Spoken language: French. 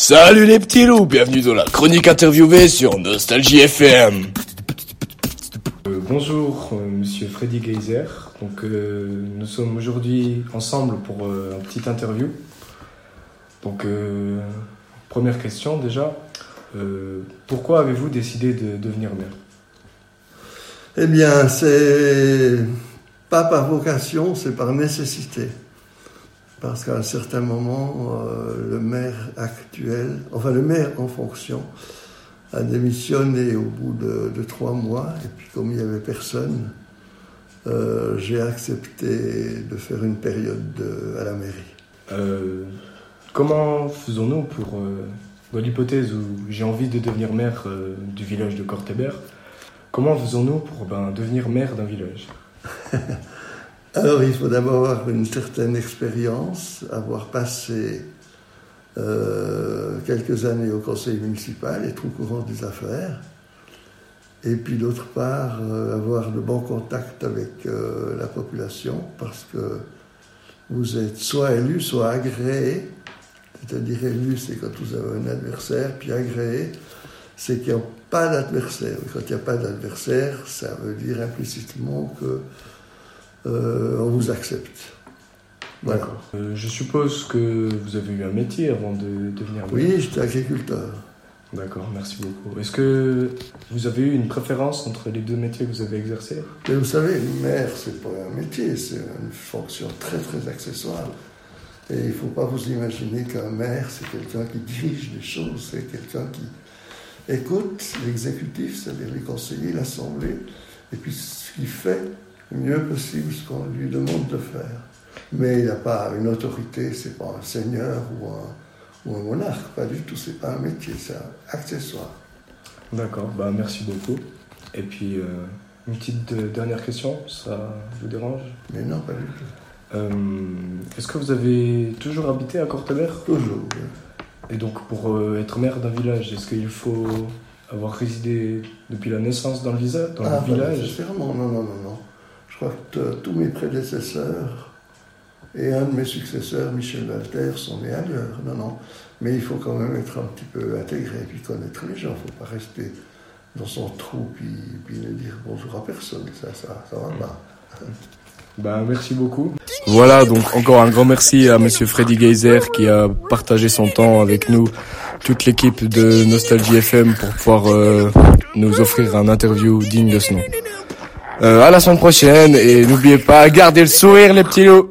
Salut les petits loups, bienvenue dans la chronique interviewée sur Nostalgie FM. Euh, bonjour, euh, monsieur Freddy Geyser. Donc, euh, nous sommes aujourd'hui ensemble pour euh, un petit interview. Donc, euh, première question déjà. Euh, pourquoi avez-vous décidé de devenir maire? Eh bien, c'est pas par vocation, c'est par nécessité. Parce qu'à un certain moment, euh, le maire actuel, enfin le maire en fonction, a démissionné au bout de, de trois mois. Et puis comme il n'y avait personne, euh, j'ai accepté de faire une période de- à la mairie. Euh, Comment faisons-nous pour, dans l'hypothèse où j'ai envie de devenir maire du village de Cortébert, comment faisons-nous pour ben, devenir maire d'un village? Alors, il faut d'abord avoir une certaine expérience, avoir passé euh, quelques années au conseil municipal, être au courant des affaires, et puis d'autre part, euh, avoir de bons contacts avec euh, la population, parce que vous êtes soit élu, soit agréé, c'est-à-dire élu, c'est quand vous avez un adversaire, puis agréé, c'est qu'il n'y a pas d'adversaire. Quand il n'y a pas d'adversaire, ça veut dire implicitement que euh, on vous accepte. Voilà. D'accord. Euh, je suppose que vous avez eu un métier avant de devenir maire. Oui, j'étais agriculteur. D'accord, merci beaucoup. Est-ce que vous avez eu une préférence entre les deux métiers que vous avez exercés? Mais vous savez, maire, c'est pas un métier, c'est une fonction très très accessoire. Et il ne faut pas vous imaginer qu'un maire, c'est quelqu'un qui dirige les choses, c'est quelqu'un qui écoute l'exécutif, c'est-à-dire les conseillers, l'assemblée, et puis ce qu'il fait le mieux possible ce qu'on lui demande de faire. Mais il n'a pas une autorité, c'est pas un seigneur ou un, ou un monarque, pas du tout, c'est pas un métier, c'est un accessoire. D'accord, bah merci beaucoup. Et puis, euh, une petite dernière question, ça vous dérange? Mais non, pas du tout. Euh, Est-ce que vous avez toujours habité à Cortebert Toujours. oui. Et donc, pour euh, être maire d'un village, est-ce qu'il faut avoir résidé depuis la naissance dans le, visa, dans Ah, le village? nécessairement, non, non, non, non. Je crois que t- tous mes prédécesseurs et un de mes successeurs, Michel Walter, sont nés ailleurs. Non, non. Mais il faut quand même être un petit peu intégré, puis connaître les gens. Il ne faut pas rester dans son trou, puis, puis ne dire bonjour à personne. Ça, ça, ça va pas. Bah, merci beaucoup. Voilà, donc encore un grand merci à monsieur Freddy Geyser qui a partagé son temps avec nous, toute l'équipe de Nostalgie FM pour pouvoir euh, nous offrir un interview digne de ce nom. Euh, à la semaine prochaine et n'oubliez pas, gardez le sourire les petits loups